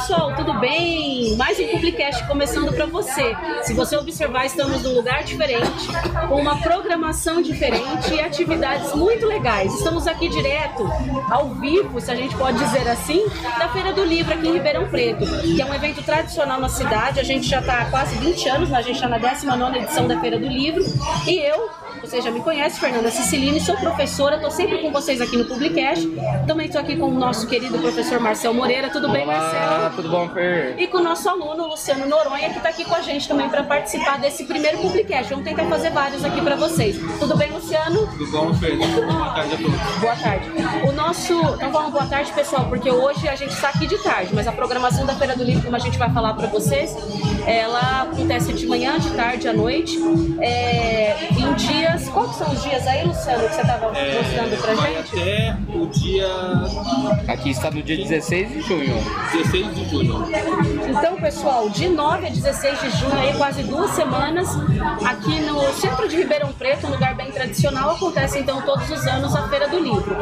pessoal, tudo bem? Mais um Publicast começando para você. Se você observar, estamos num lugar diferente, com uma programação diferente e atividades muito legais. Estamos aqui direto, ao vivo, se a gente pode dizer assim, da Feira do Livro aqui em Ribeirão Preto, que é um evento tradicional na cidade. A gente já está há quase 20 anos, né? a gente está na 19 edição da Feira do Livro. E eu, você já me conhece, Fernanda Sicilini, sou professora, estou sempre com vocês aqui no Publicast. Também estou aqui com o nosso querido professor Marcel Moreira. Tudo Olá, bem, Marcel? Tudo bom, Fer? E com o nosso aluno Luciano Noronha, que está aqui com a gente também para participar desse primeiro Publicast. Vamos tentar fazer vários aqui para vocês. Tudo bem, Luciano? Tudo bom, Fer? Boa tarde a todos. Boa tarde. O nosso. Então vamos boa tarde, pessoal, porque hoje a gente está aqui de tarde, mas a programação da Feira do Livro, como a gente vai falar para vocês, ela acontece de manhã, de tarde, à noite. É, em dias. Quais são os dias aí, Luciano, que você estava É, mostrando pra vai gente? até o dia Aqui está no dia 16 de junho. 16 de junho. Então, pessoal, de 9 a 16 de junho, aí quase duas semanas, aqui no centro de Ribeirão Preto, um lugar bem tradicional, acontece então todos os anos a Feira do Livro.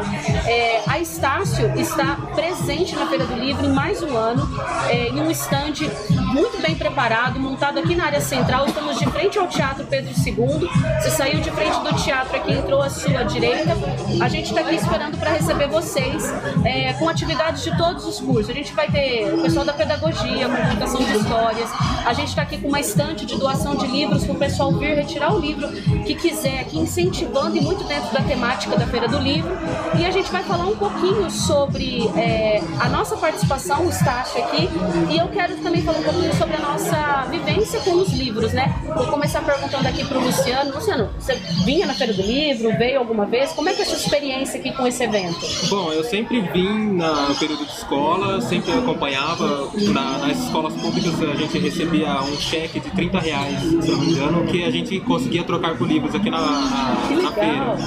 É, a Estácio está presente na Feira do Livro em mais um ano, é, em um stand muito bem preparado, montado aqui na área central. Estamos de frente ao Teatro Pedro II. Você saiu de frente do teatro aqui, entrou à sua direita. A gente está aqui esperando para receber vocês é, com atividades de todos os cursos. A gente vai ter o pessoal da pedagogia, comunicação de histórias. A gente está aqui com uma estante de doação de livros para o pessoal vir retirar o livro que quiser, aqui incentivando e muito dentro da temática da Feira do Livro. E a gente vai falar um pouquinho sobre é, a nossa participação, o Estácio aqui. E eu quero também falar um pouquinho sobre a nossa vivência com os livros, né? Vou começar perguntando aqui para o Luciano. Luciano, você vinha na Feira do Livro, veio alguma vez? Como é que é a sua experiência aqui com esse evento? Bom, eu sempre vim na- no período de escola, sempre acompanhava. Na- nas escolas públicas a gente recebia um cheque de 30 reais, se não me engano, que a gente conseguia trocar por livros aqui na, na, na feira.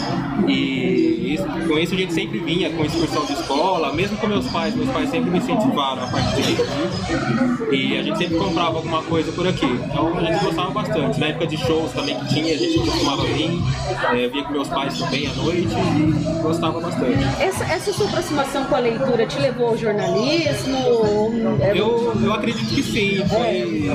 E isso- com isso a gente sempre vinha com excursão de escola, mesmo com meus pais, meus pais sempre me incentivaram a parte de livro. E a gente sempre comprava alguma coisa por aqui. Então a gente gostava bastante. Na época de shows também que tinha, a gente costumava vir, é, via com meus pais também à noite e gostava bastante. Essa, essa sua aproximação com a leitura te levou ao jornalismo? É, Eu, eu acredito que sim, foi,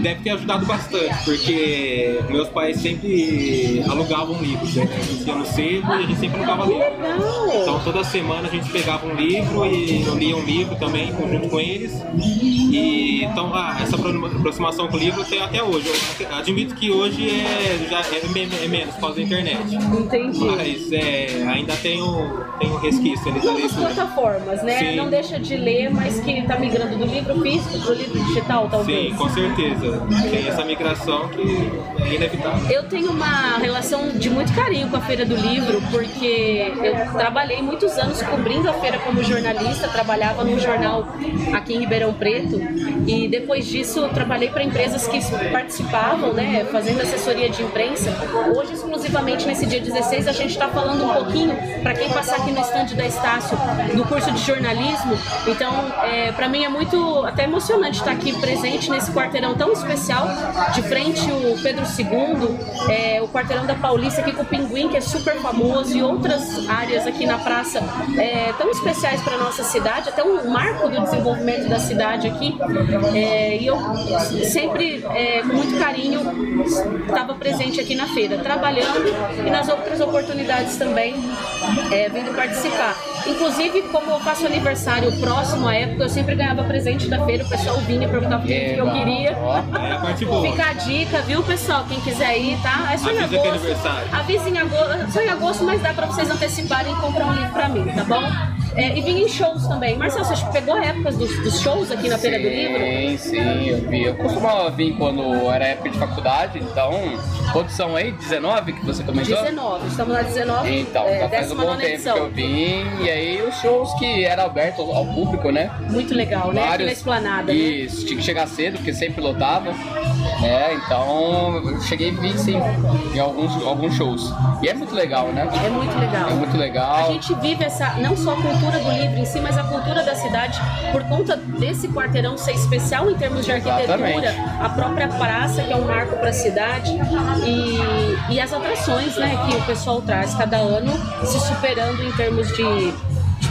deve ter ajudado bastante, porque meus pais sempre alugavam livros, né? A gente ia no sebo e a gente sempre alugava livro. Legal! Então toda semana a gente pegava um livro e eu lia um livro também junto com eles. E então ah, essa apro- aproximação com o livro tem até hoje. Eu admito que hoje é, já é, é menos por causa da internet. Entendi. Mas é, ainda tem um, tem resquício ali da Novas leitura. plataformas, né? Sim. Não deixa de ler, mas que está migrando do livro físico para o livro digital, talvez. Sim, com certeza. Tem essa migração que é inevitável. Eu tenho uma relação de muito carinho com a Feira do Livro, porque eu trabalhei muitos anos cobrindo a feira como jornalista, trabalhava num jornal aqui em Ribeirão Preto, e depois disso eu trabalhei para empresas que participavam, né, fazendo assessoria de imprensa. Hoje, exclusivamente nesse dia 16, a gente está falando um pouquinho, para quem passar aqui no estande da Estácio, do curso de jornalismo. Então, é, para mim é muito até emocionante estar aqui presente nesse quarteirão tão especial, de frente o Pedro II, é, o quarteirão da Paulista aqui com o Pinguim, que é super famoso, e outras áreas aqui na praça é, tão especiais para nossa cidade, até um marco do desenvolvimento da cidade aqui. É, e eu sempre, é, com muito carinho, estava presente aqui na feira, trabalhando e nas outras oportunidades também, é, vindo participar. Inclusive, como eu faço aniversário próximo à época, eu sempre ganhava presente da feira, o pessoal vinha perguntar o que, que eu queria. Ó, É a. Fica a dica, viu, pessoal? Quem quiser ir, tá? É só em é agosto. aniversário. Avisa em agosto, só em agosto, mas dá pra vocês anteciparem e comprar um livro pra mim, tá bom? É, e vinha em shows também. Marcelo, você pegou épocas dos, dos shows aqui na Feira do Livro? Sim, sim, eu vi. Eu costumava vir quando era época de faculdade, então. Quantos são aí? 19 que você comentou? 19, estamos na 19, Então, é, já faz um 19 bom tempo edição. que eu vim, e aí os shows que eram abertos ao público, né? Muito legal, né? Aqui na esplanada. né? Isso, tinha que chegar cedo, porque sempre lotava. É, então eu cheguei e vi sim em alguns, alguns shows. E é muito legal, né? É muito legal. É muito A legal. gente vive essa, não só a cultura do livro em si, mas a cultura da cidade, por conta desse quarteirão ser especial em termos de arquitetura, Exatamente. a própria praça, que é um marco para a cidade. E e as atrações né, que o pessoal traz cada ano, se superando em termos de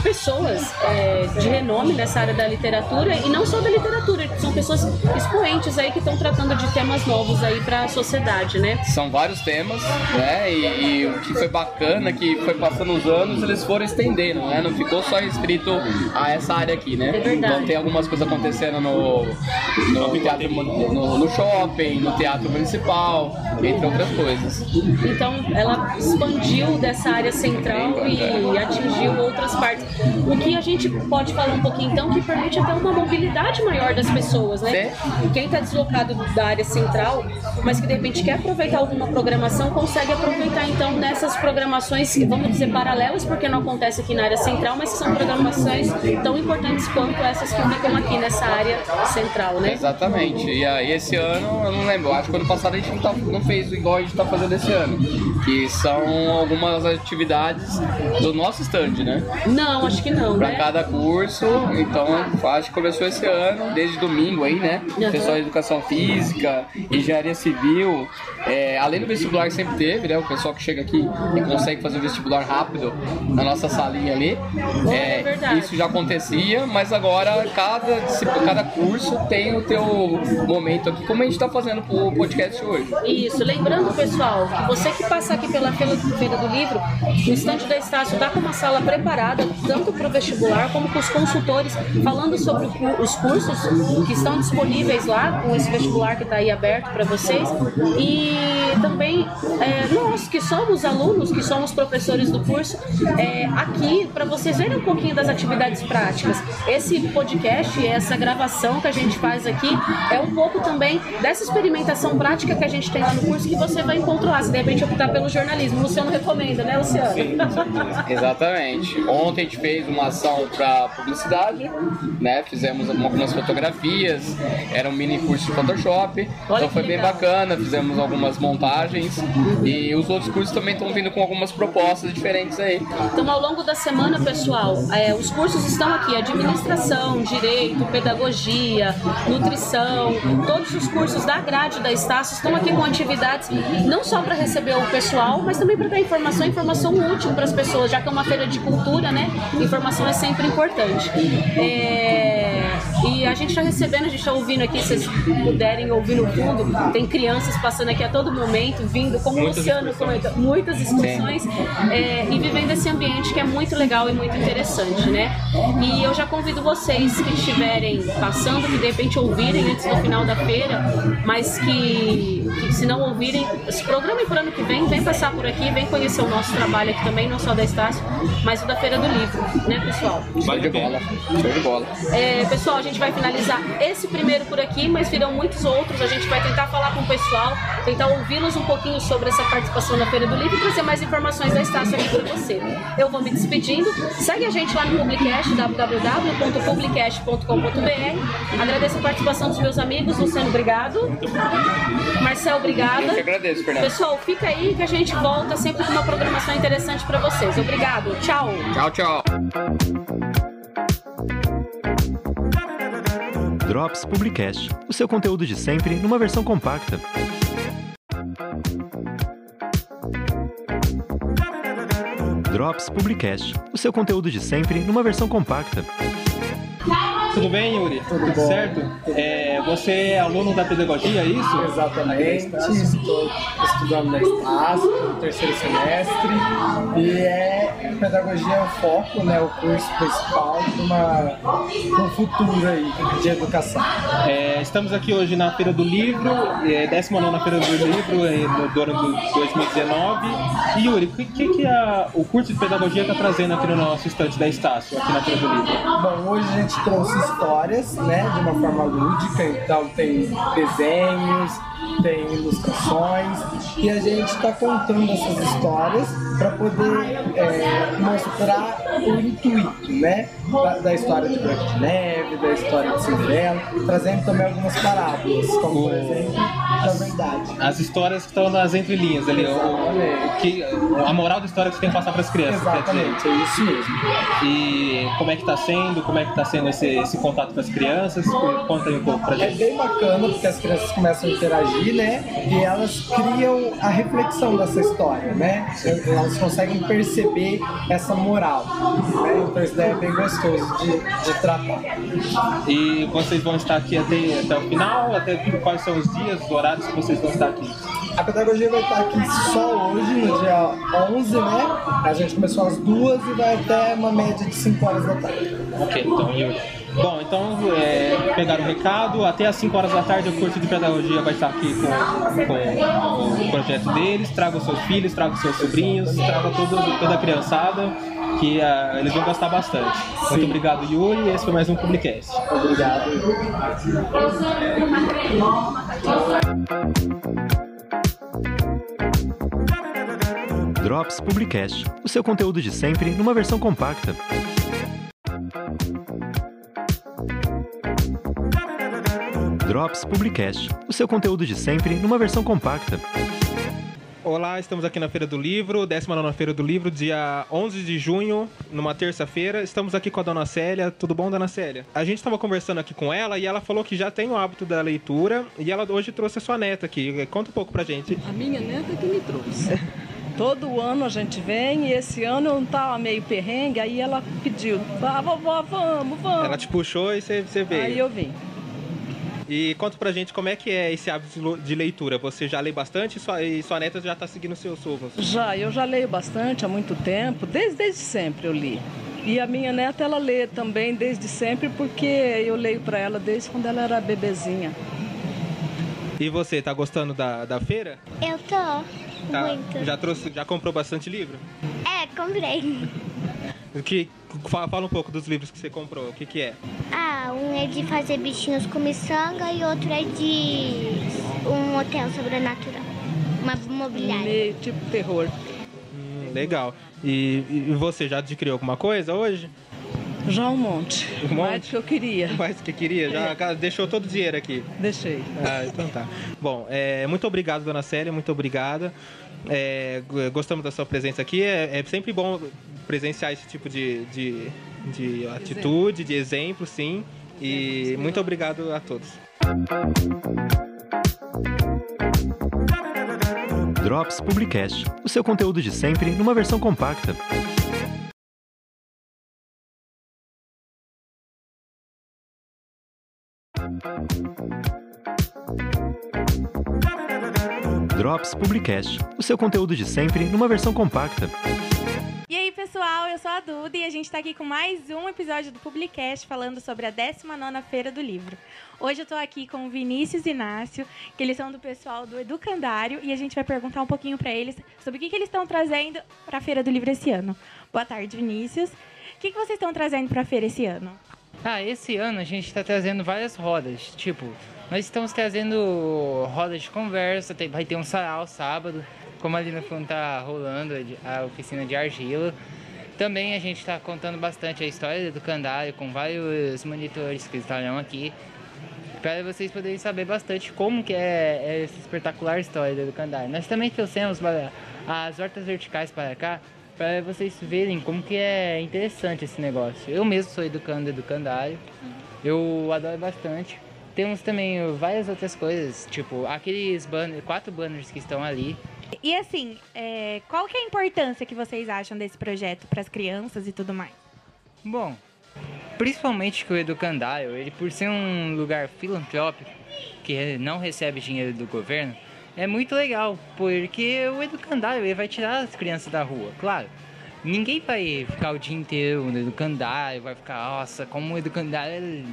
pessoas é, de renome nessa área da literatura e não só da literatura, são pessoas expoentes aí que estão tratando de temas novos aí para a sociedade, né? São vários temas, né? E, e, o que foi bacana que foi passando os anos, eles foram estendendo, né? Não ficou só restrito a essa área aqui, né? É verdade. Então tem algumas coisas acontecendo no, no teatro no, no shopping, no teatro municipal, entre outras coisas. Então ela expandiu dessa área central e atingiu outras partes o que a gente pode falar um pouquinho então que permite até uma mobilidade maior das pessoas, né? Quem está deslocado da área central, mas que de repente quer aproveitar alguma programação, consegue aproveitar então nessas programações, vamos dizer paralelas, porque não acontece aqui na área central, mas que são programações tão importantes quanto essas que ficam aqui nessa área central, né? Exatamente. E aí esse ano, eu não lembro, acho que ano passado a gente não, tá, não fez igual a gente está fazendo esse ano, que são algumas atividades do nosso stand, né? Não, acho que não. Para né? cada curso, então acho que começou esse ano, desde domingo aí, né? Uhum. Pessoal de educação física, engenharia civil, é, além do vestibular que sempre teve, né? O pessoal que chega aqui e consegue fazer o vestibular rápido na nossa salinha ali. É, verdade. isso já acontecia, mas agora cada, cada curso tem o teu momento aqui, como a gente está fazendo pro podcast hoje. Isso, lembrando pessoal, que você que passa aqui pela Feira, do Livro, o estande da Estácio está com uma sala preparada, tanto para o vestibular como com os consultores, falando sobre os cursos que estão disponíveis lá, com esse vestibular que está aí aberto para vocês. E também é, nós que somos alunos, que somos professores do curso, é, aqui para vocês verem um pouquinho das atividades práticas. Esse podcast, essa gravação que a gente faz aqui, é um pouco também dessa experimentação prática que a gente tem lá no curso que você vai encontrar se de repente optar pelo jornalismo. O Luciano recomenda, né, Luciano? Exatamente. Ontem gente fez uma ação para publicidade, né? Fizemos algumas fotografias, era um mini curso de Photoshop. Olha então foi bem legal. bacana, fizemos algumas montagens e os outros cursos também estão vindo com algumas propostas diferentes aí. Então, ao longo da semana, pessoal, é, os cursos estão aqui: administração, direito, pedagogia, nutrição, todos os cursos da grade da Estácio estão aqui com atividades não só para receber o pessoal, mas também para dar informação, informação útil para as pessoas, já que é uma feira de cultura, né? Informação é sempre importante. É, e a gente está recebendo, a gente está ouvindo aqui, se vocês puderem ouvir no fundo, tem crianças passando aqui a todo momento, vindo, como o Muitas Luciano comenta, muitas excursões é, e vivendo esse ambiente que é muito legal e muito interessante, né? E eu já convido vocês que estiverem passando, que de repente ouvirem antes do final da feira, mas que, que se não ouvirem, se programem para o ano que vem, vem passar por aqui, vem conhecer o nosso trabalho aqui também, não só da Estácio, mas o da Feira do Livro, né, pessoal? Show Vale de bola. Show de bola. É, pessoal, a gente vai finalizar esse primeiro por aqui, mas virão muitos outros. A gente vai tentar falar com o pessoal, tentar ouvi-los um pouquinho sobre essa participação na Feira do Livro e trazer mais informações da Estácio aqui para você. Eu vou me despedindo. Segue a gente lá no Publicast, www.publicast.com.br. Agradeço a participação dos meus amigos. Luciano, obrigado. Marcel, obrigada. Eu que agradeço, Fernando. Pessoal, fica aí que a gente volta sempre com uma programação interessante para vocês. Obrigado. Tchau. Tchau, tchau. Drops Publicast, o seu conteúdo de sempre numa versão compacta. Drops Publicast, o seu conteúdo de sempre numa versão compacta. Tudo bem, Yuri? Tudo certo? É, você é aluno da pedagogia, é isso? Exatamente, estou estudando na Estácio, no terceiro semestre, e é pedagogia é o foco, né, o curso principal de uma, de um futuro aí de educação. É, estamos aqui hoje na Feira do Livro, é, 19 Feira do Livro, é, no do ano de 2019. E Yuri, o que, que, que a- o curso de pedagogia está trazendo aqui no nosso estante da Estácio, aqui na Feira do Livro? Bom, hoje a gente trouxe histórias, né, de uma forma lúdica, então tem desenhos, tem ilustrações, e a gente está contando essas histórias para poder é, mostrar o intuito, né? Da, da história de Branca de Neve, da história de Cinderela, trazendo também algumas parábolas, como por exemplo, da verdade. As histórias que estão nas entrelinhas ali, o, o que, a moral da história que você tem que passar para as crianças. Exatamente, é isso mesmo. E como é que tá sendo, como é que tá sendo esse, esse contato com as crianças? Conta aí um pouco pra É gente. bem bacana porque as crianças começam a interagir, né? E elas criam a reflexão dessa história, né? Elas conseguem perceber essa moral. Né? Então isso daí é bem gostoso de, de tratar. E vocês vão estar aqui até, até o final? Até quais são os dias, os horários que vocês vão estar aqui? A pedagogia vai estar aqui só hoje, no dia 11, né? A gente começou às duas e vai até uma média de 5 horas da tarde. Ok, então eu. Bom, então é, pegaram o recado, até às 5 horas da tarde o curso de pedagogia vai estar aqui com, com o projeto deles. Traga os seus filhos, traga os seus sobrinhos, traga todo, toda a criançada, que ah, eles vão gostar bastante. Muito obrigado, Yuri, esse foi mais um Publicast. Obrigado. Drops Publicast, o seu conteúdo de sempre numa versão compacta. Drops Publicast, o seu conteúdo de sempre numa versão compacta. Olá, estamos aqui na Feira do Livro, 19 Feira do Livro, dia 11 de junho, numa terça-feira. Estamos aqui com a dona Célia. Tudo bom, dona Célia? A gente estava conversando aqui com ela e ela falou que já tem o hábito da leitura e ela hoje trouxe a sua neta aqui. Conta um pouco pra gente. A minha neta que me trouxe. Todo ano a gente vem e esse ano eu não tava meio perrengue, aí ela pediu, ah, vovó, vamos, vamos. Ela te puxou e você, você veio. Aí eu vim. E conta pra gente como é que é esse hábito de leitura. Você já lê bastante e sua, e sua neta já tá seguindo seus sovos. Já, eu já leio bastante há muito tempo, desde, desde sempre eu li. E a minha neta, ela lê também desde sempre, porque eu leio para ela desde quando ela era bebezinha. E você, tá gostando da, da feira? Eu tô. Tá. Muito. Já trouxe, já comprou bastante livro? É, comprei. O Que, fala, fala um pouco dos livros que você comprou. O que que é? Ah, um é de fazer bichinhos com miçanga e outro é de um hotel sobrenatural. Uma mobiliária. Meio tipo terror. Hum, legal. E, e você já adquiriu alguma coisa hoje? Já um monte. Um monte? Mais do que eu queria. Mais que queria? Já deixou todo o dinheiro aqui. Deixei. Ah, então tá. Bom, é, muito obrigado, dona Célia, muito obrigada. É, gostamos da sua presença aqui. É, é sempre bom presenciar esse tipo de, de, de atitude, de exemplo, sim. E muito obrigado a todos. Drops Publicast, o seu conteúdo de sempre numa versão compacta. Drops Publicast, o seu conteúdo de sempre numa versão compacta. E aí, pessoal, eu sou a Duda e a gente tá aqui com mais um episódio do Publicast falando sobre a 19ª Feira do Livro. Hoje eu tô aqui com o Vinícius e Inácio, que eles são do pessoal do Educandário e a gente vai perguntar um pouquinho pra eles sobre o que, que eles estão trazendo pra Feira do Livro esse ano. Boa tarde, Vinícius. O que, que vocês estão trazendo pra feira esse ano? Ah, esse ano a gente está trazendo várias rodas. Tipo, nós estamos trazendo rodas de conversa, vai ter um sarau sábado, como ali no fundo tá rolando a oficina de argila. Também a gente está contando bastante a história do Candário com vários monitores que estarão aqui. Para vocês poderem saber bastante como que é, é essa espetacular história do Candário. Nós também trouxemos as hortas verticais para cá, para vocês verem como que é interessante esse negócio. Eu mesmo sou educando educandário, eu adoro bastante. Temos também várias outras coisas, tipo aqueles banners, quatro banners que estão ali. E assim, é, qual que é a importância que vocês acham desse projeto pras crianças e tudo mais? Bom, principalmente que o Educandário, ele por ser um lugar filantrópico, que não recebe dinheiro do governo, é muito legal, porque o Educandário ele vai tirar as crianças da rua, claro. Ninguém vai ficar o dia inteiro no Educandário, vai ficar, nossa, como o Educandário é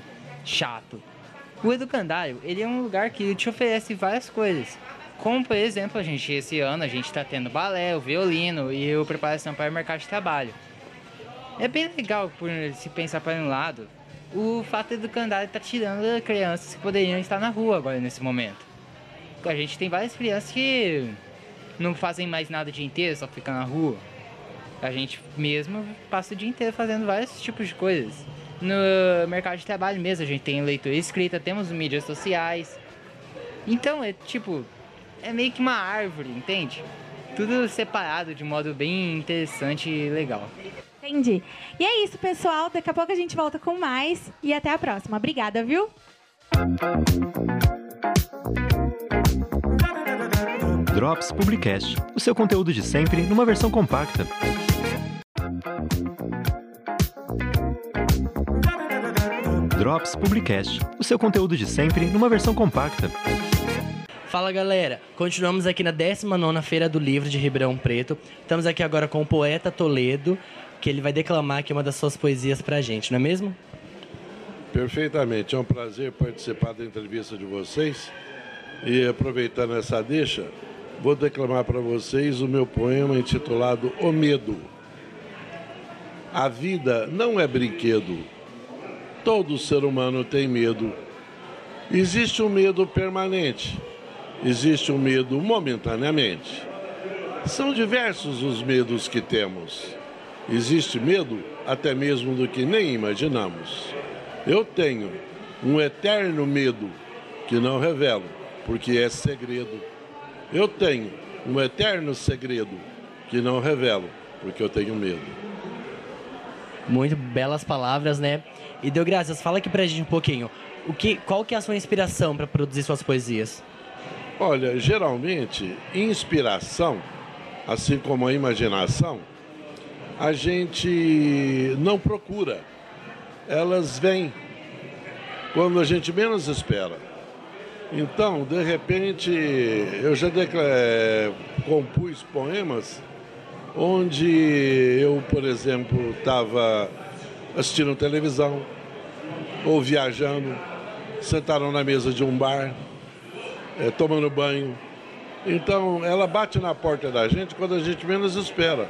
chato. O Educandário, ele é um lugar que te oferece várias coisas. Como, por exemplo, a gente, esse ano, a gente está tendo balé, o violino e a preparação para o mercado de trabalho. É bem legal por se pensar para um lado o fato do Candário estar tirando crianças que poderiam estar na rua agora nesse momento. A gente tem várias crianças que não fazem mais nada o dia inteiro, só ficam na rua. A gente mesmo passa o dia inteiro fazendo vários tipos de coisas. No mercado de trabalho mesmo, a gente tem leitura escrita, temos mídias sociais. Então, é tipo, é meio que uma árvore, entende? Tudo separado de modo bem interessante e legal. Entendi. E é isso, pessoal. Daqui a pouco a gente volta com mais e até a próxima. Obrigada, viu? Drops Publicast, o seu conteúdo de sempre numa versão compacta. Drops Publicast, o seu conteúdo de sempre numa versão compacta. Fala galera, continuamos aqui na 19 Feira do Livro de Ribeirão Preto. Estamos aqui agora com o poeta Toledo, que ele vai declamar aqui uma das suas poesias pra gente, não é mesmo? Perfeitamente, é um prazer participar da entrevista de vocês. E aproveitando essa deixa, vou declamar para vocês o meu poema intitulado O Medo. A vida não é brinquedo. Todo ser humano tem medo. Existe um medo permanente, existe um medo momentaneamente. São diversos os medos que temos. Existe medo até mesmo do que nem imaginamos. Eu tenho um eterno medo que não revelo, porque é segredo. Eu tenho um eterno segredo que não revelo, porque eu tenho medo. Muito belas palavras, né? E deu graças, fala aqui pra gente um pouquinho. O que, qual que é a sua inspiração para produzir suas poesias? Olha, geralmente, inspiração, assim como a imaginação, a gente não procura. Elas vêm quando a gente menos espera. Então, de repente, eu já declarei, compus poemas onde eu, por exemplo, estava assistindo televisão ou viajando, sentaram na mesa de um bar, é, tomando banho. Então, ela bate na porta da gente quando a gente menos espera.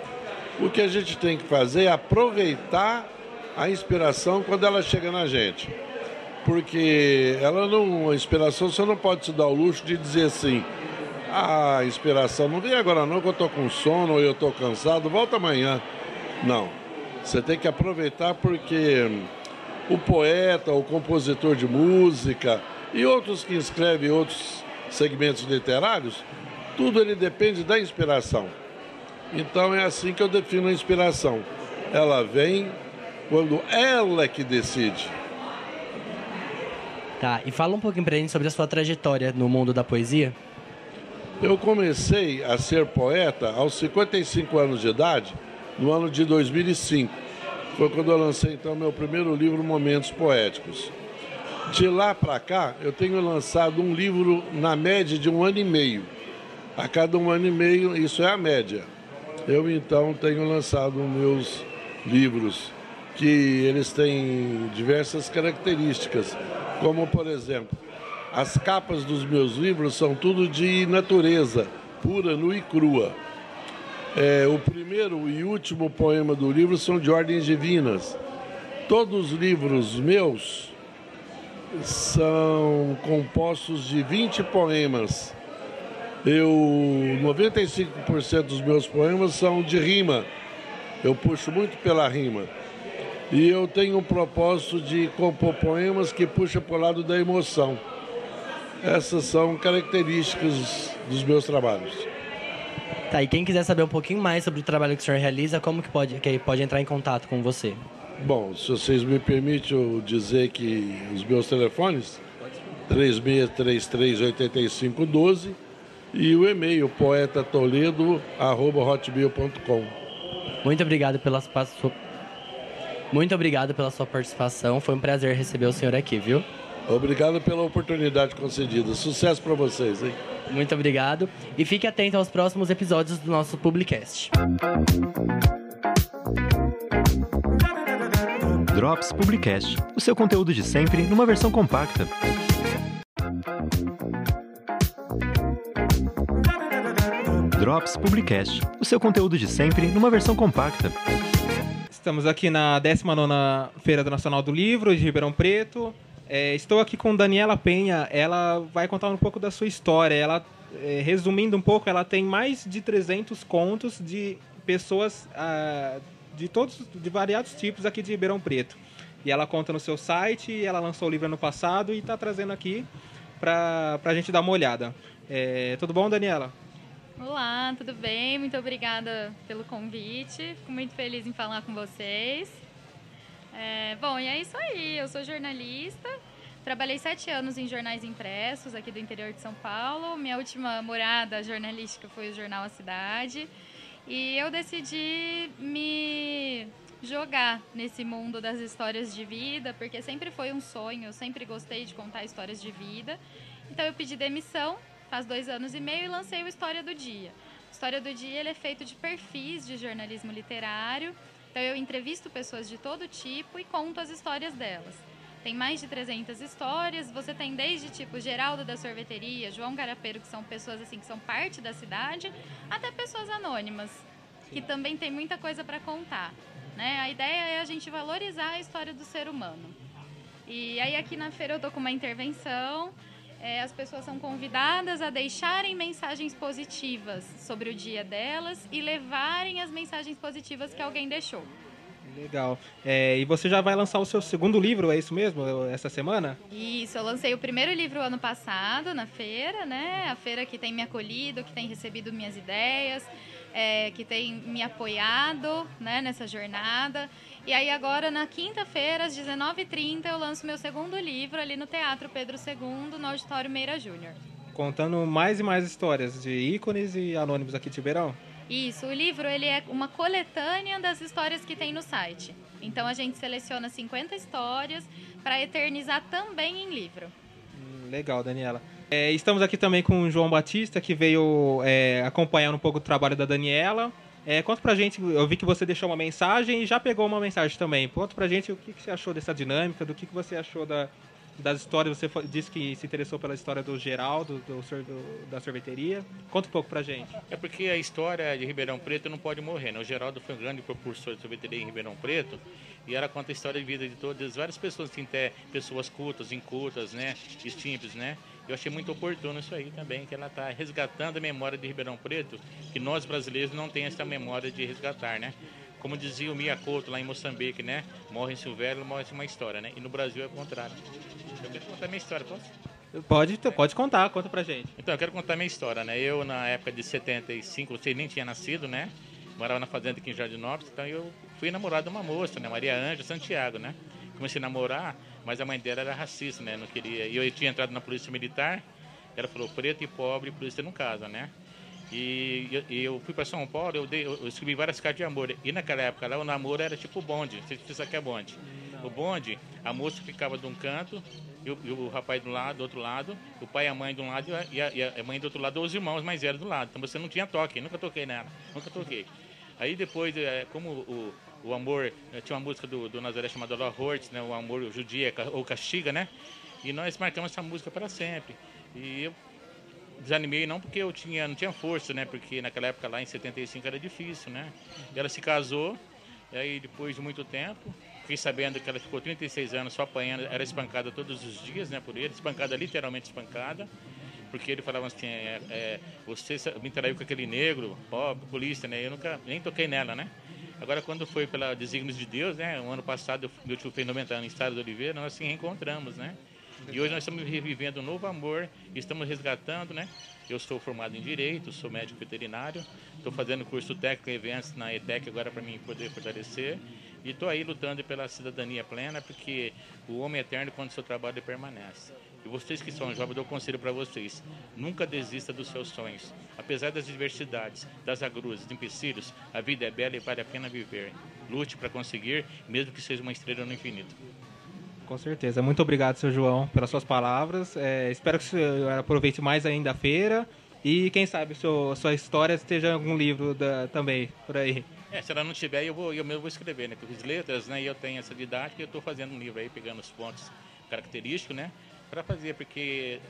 O que a gente tem que fazer é aproveitar a inspiração quando ela chega na gente. Porque ela não, a inspiração você não pode se dar o luxo de dizer assim, ah, a inspiração não vem agora não que eu estou com sono ou eu estou cansado, volta amanhã. Não. Você tem que aproveitar porque o poeta, o compositor de música e outros que escrevem outros segmentos literários, tudo ele depende da inspiração. Então é assim que eu defino a inspiração. Ela vem quando ela é que decide. Tá, e fala um pouquinho pra gente sobre a sua trajetória no mundo da poesia. Eu comecei a ser poeta aos 55 anos de idade, no ano de 2005. Foi quando eu lancei então meu primeiro livro Momentos Poéticos. De lá para cá, eu tenho lançado um livro na média de um ano e meio. A cada um ano e meio, isso é a média. Eu então tenho lançado meus livros, que eles têm diversas características, como por exemplo, as capas dos meus livros são tudo de natureza, pura, nua e crua. É, o primeiro e último poema do livro são de ordens divinas. Todos os livros meus são compostos de 20 poemas. Eu 95% dos meus poemas são de rima. Eu puxo muito pela rima. E eu tenho um propósito de compor poemas que puxam para o lado da emoção. Essas são características dos meus trabalhos. Tá, e quem quiser saber um pouquinho mais sobre o trabalho que o senhor realiza, como que pode, que pode entrar em contato com você? Bom, se vocês me permitem eu dizer que os meus telefones, 3633-8512 e o e-mail poetatoledo.hotmail.com. Muito obrigado pela sua... Muito obrigado pela sua participação. Foi um prazer receber o senhor aqui, viu? Obrigado pela oportunidade concedida. Sucesso para vocês, hein? Muito obrigado. E fique atento aos próximos episódios do nosso Publicast. Drops Publicast, o seu conteúdo de sempre numa versão compacta. Drops Publicast, o seu conteúdo de sempre numa versão compacta. Estamos aqui na 19ª Feira Nacional do Livro de Ribeirão Preto. É, estou aqui com Daniela Penha. Ela vai contar um pouco da sua história. Ela, é, resumindo um pouco, ela tem mais de 300 contos de pessoas ah, de todos, de variados tipos aqui de Ribeirão Preto. E ela conta no seu site, ela lançou o livro ano passado e está trazendo aqui para a gente dar uma olhada. É, tudo bom, Daniela? Olá, tudo bem? Muito obrigada pelo convite. Fico muito feliz em falar com vocês. É, bom, e é isso aí. Eu sou jornalista. Trabalhei sete anos em jornais impressos aqui do interior de São Paulo. Minha última morada jornalística foi o jornal A Cidade. E eu decidi me jogar nesse mundo das histórias de vida, porque sempre foi um sonho, eu sempre gostei de contar histórias de vida. Então eu pedi demissão faz dois anos e meio e lancei o História do Dia. O História do Dia ele é feito de perfis de jornalismo literário. Então eu entrevisto pessoas de todo tipo e conto as histórias delas. Tem mais de 300 histórias. Você tem desde tipo Geraldo da sorveteria, João Carapeiro, que são pessoas assim que são parte da cidade, até pessoas anônimas, que também tem muita coisa para contar. Né? A ideia é a gente valorizar a história do ser humano. E aí aqui na feira eu tô com uma intervenção é, as pessoas são convidadas a deixarem mensagens positivas sobre o dia delas e levarem as mensagens positivas que alguém deixou. Legal. É, e você já vai lançar o seu segundo livro, é isso mesmo, essa semana? Isso, eu lancei o primeiro livro ano passado na feira, né? A feira que tem me acolhido, que tem recebido minhas ideias, é, que tem me apoiado né, nessa jornada. E aí agora, na quinta-feira, às 19h30, eu lanço meu segundo livro ali no Teatro Pedro II, no Auditório Meira Júnior. Contando mais e mais histórias de ícones e anônimos aqui de Tibeirão? Isso, o livro ele é uma coletânea das histórias que tem no site. Então a gente seleciona 50 histórias para eternizar também em livro. Hum, legal, Daniela. É, estamos aqui também com o João Batista, que veio é, acompanhar um pouco o trabalho da Daniela. É, conta pra gente, eu vi que você deixou uma mensagem e já pegou uma mensagem também. Conta pra gente o que, que você achou dessa dinâmica, do que, que você achou da, das histórias. Você disse que se interessou pela história do Geraldo, do, do, da sorveteria. Conta um pouco pra gente. É porque a história de Ribeirão Preto não pode morrer, né? O Geraldo foi um grande propulsor de sorveteria em Ribeirão Preto e ela conta a história de vida de todas, várias pessoas, tem até pessoas cultas, incultas, né? Simples, né? Eu achei muito oportuno isso aí também, que ela está resgatando a memória de Ribeirão Preto, que nós brasileiros não temos essa memória de resgatar, né? Como dizia o Mia Couto lá em Moçambique, né? Morre em velho, morre uma história, né? E no Brasil é o contrário. Eu quero contar minha história, posso? Pode, pode contar, conta pra gente. Então, eu quero contar minha história, né? Eu, na época de 75, você nem tinha nascido, né? Morava na fazenda aqui em Jardim Nópolis, então eu fui namorado de uma moça, né? Maria Ângela Santiago, né? Comecei a namorar, mas a mãe dela era racista, né? Não queria. E eu tinha entrado na polícia militar. Ela falou: preto e pobre, polícia não casa, né? E, e eu fui para São Paulo, eu, dei, eu, escrevi várias cartas de amor. E naquela época lá o namoro era tipo bonde. Você precisa que é bonde. Não. O bonde, a moça ficava de um canto e o, e o, rapaz do lado, do outro lado, o pai e a mãe de um lado e a, e a mãe do outro lado, os irmãos mais velhos do lado. Então você não tinha toque, nunca toquei nela, nunca toquei. Aí depois, é, como o, o amor, eh, tinha uma música do, do Nazaré chamada Law Hortz, né, o amor judia ou castiga, né? E nós marcamos essa música para sempre. E eu desanimei não porque eu tinha, não tinha força, né? Porque naquela época lá em 75 era difícil, né? E ela se casou, e aí depois de muito tempo, fiquei sabendo que ela ficou 36 anos só apanhando, era espancada todos os dias, né, por ele, espancada, literalmente espancada, porque ele falava assim, é, é, você me traiu com aquele negro, pobre, polícia, né? Eu nunca nem toquei nela, né? Agora, quando foi pela desígnios de Deus, né? O ano passado, meu tio fez 90 anos em Estado de Oliveira, nós se reencontramos, né? E hoje nós estamos revivendo um novo amor, estamos resgatando, né? Eu sou formado em Direito, sou médico veterinário, estou fazendo curso técnico em eventos na ETEC agora para mim poder fortalecer. E estou aí lutando pela cidadania plena, porque o homem é eterno quando seu trabalho permanece. E vocês que são jovens, eu conselho para vocês. Nunca desista dos seus sonhos. Apesar das diversidades, das agruras, dos empecilhos, a vida é bela e vale a pena viver. Lute para conseguir, mesmo que seja uma estrela no infinito. Com certeza. Muito obrigado, seu João, pelas suas palavras. É, espero que você aproveite mais ainda a feira. E quem sabe sua, sua história esteja em algum livro da, também, por aí. É, se ela não tiver, eu, vou, eu mesmo vou escrever, né? Porque as letras, né? E eu tenho essa didática e eu estou fazendo um livro aí, pegando os pontos característicos, né? para fazer, porque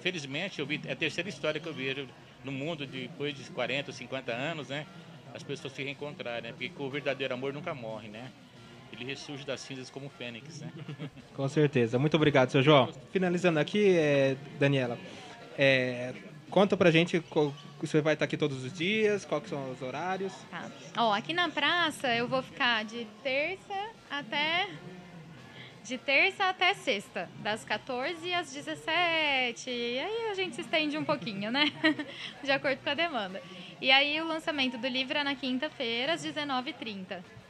felizmente eu vi, é a terceira história que eu vejo no mundo depois de 40, 50 anos, né? As pessoas se reencontrarem, né? Porque o verdadeiro amor nunca morre, né? Ele ressurge das cinzas como o fênix, né? Com certeza. Muito obrigado, seu João. Finalizando aqui, é, Daniela, é, conta pra gente você vai estar aqui todos os dias? Quais são os horários? Tá. Ó, aqui na praça eu vou ficar de terça até de terça até sexta, das 14 às 17. E aí a gente se estende um pouquinho, né? De acordo com a demanda. E aí o lançamento do livro é na quinta-feira, às 19h30.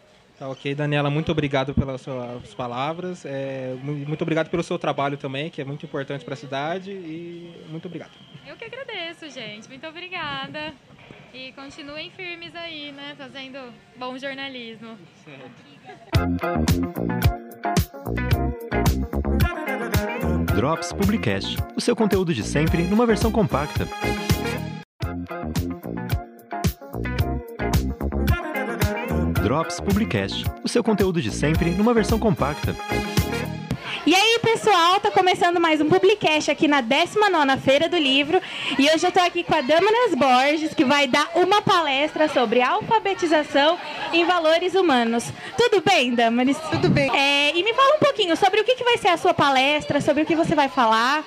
Tá ok, Daniela, muito obrigado pelas suas palavras. É, mu- muito obrigado pelo seu trabalho também, que é muito importante para a cidade. E muito obrigado. Eu que agradeço, gente. Muito obrigada. E continuem firmes aí, né? Fazendo bom jornalismo. Drops Publicast, o seu conteúdo de sempre numa versão compacta. Drops Publicast, o seu conteúdo de sempre numa versão compacta. E aí, pessoal, tá começando mais um Publicast aqui na 19ª Feira do Livro. E hoje eu tô aqui com a Damanas Borges, que vai dar uma palestra sobre alfabetização em valores humanos. Tudo bem, Damaris? Tudo bem. É, e me fala um pouquinho sobre o que, que vai ser a sua palestra, sobre o que você vai falar.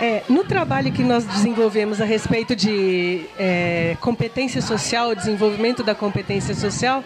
É, no trabalho que nós desenvolvemos a respeito de é, competência social, desenvolvimento da competência social,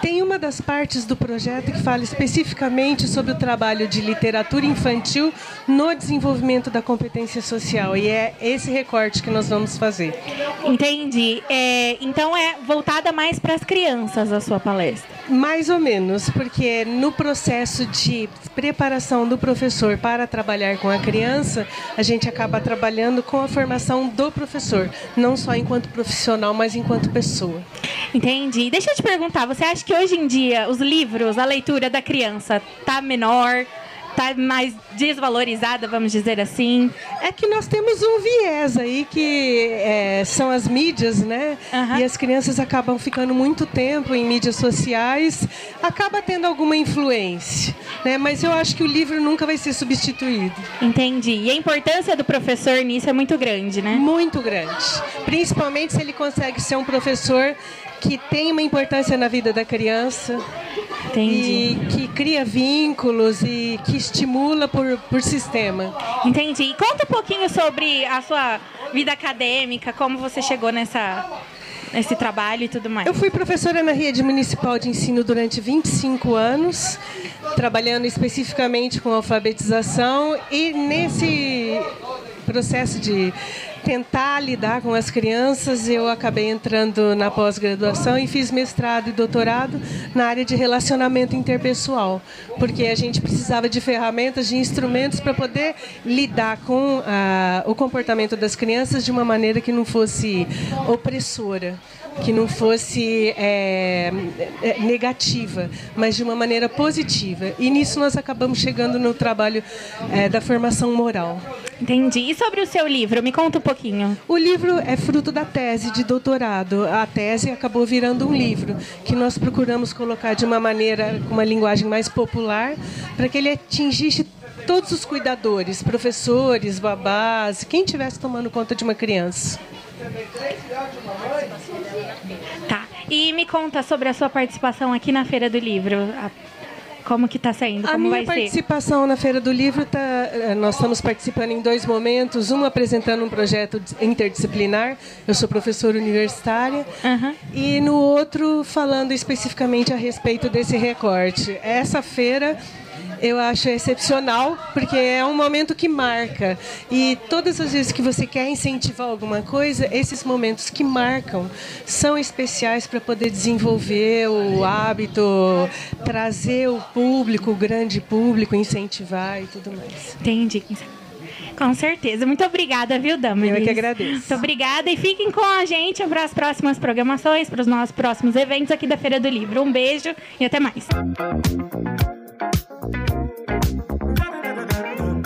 tem uma das partes do projeto que fala especificamente sobre o trabalho de literatura infantil no desenvolvimento da competência social. E é esse recorte que nós vamos fazer. Entendi. É, então é voltada mais para as crianças a sua palestra. Mais ou menos, porque no processo de preparação do professor para trabalhar com a criança, a gente acaba trabalhando com a formação do professor, não só enquanto profissional, mas enquanto pessoa. Entendi. Deixa eu te perguntar, você acha que hoje em dia os livros, a leitura da criança tá menor, tá mais desvalorizada, vamos dizer assim? É que nós temos um viés aí que é, são as mídias, né? E as crianças acabam ficando muito tempo em mídias sociais, acaba tendo alguma influência, né? Mas eu acho que o livro nunca vai ser substituído. Entendi. E a importância do professor nisso é muito grande, né? Muito grande. Principalmente se ele consegue ser um professor que tem uma importância na vida da criança Entendi. e que cria vínculos e que estimula por, por sistema. Entendi. E conta um pouquinho sobre a sua vida acadêmica, como você chegou nessa nesse trabalho e tudo mais. Eu fui professora na rede municipal de ensino durante 25 anos, trabalhando especificamente com alfabetização e nesse processo de tentar lidar com as crianças, eu acabei entrando na pós-graduação e fiz mestrado e doutorado na área de relacionamento interpessoal, porque a gente precisava de ferramentas, de instrumentos para poder lidar com ah, o comportamento das crianças de uma maneira que não fosse opressora que não fosse é, é, negativa, mas de uma maneira positiva. E nisso nós acabamos chegando no trabalho é, da formação moral. Entendi. E sobre o seu livro, me conta um pouquinho. O livro é fruto da tese de doutorado. A tese acabou virando um livro que nós procuramos colocar de uma maneira, com uma linguagem mais popular, para que ele atingisse todos os cuidadores, professores, babás, quem estivesse tomando conta de uma criança. E me conta sobre a sua participação aqui na Feira do Livro. A- Como que tá saindo? A Como minha vai ser? participação na Feira do Livro, tá, eh, nós estamos participando em dois momentos. Um apresentando um projeto dis- interdisciplinar, eu sou professora universitária, e no outro falando especificamente a respeito desse recorte. Essa feira eu acho excepcional, porque é um momento que marca. E todas as vezes que você quer incentivar alguma coisa, esses momentos que marcam são especiais para poder desenvolver o hábito, trazer o público, o grande público, incentivar e tudo mais. Entendi. Com certeza. Muito obrigada, viu, Damaris? Eu é que agradeço. Muito obrigada e fiquem com a gente para as próximas programações, para os nossos próximos eventos aqui da Feira do Livro. Um beijo e até mais.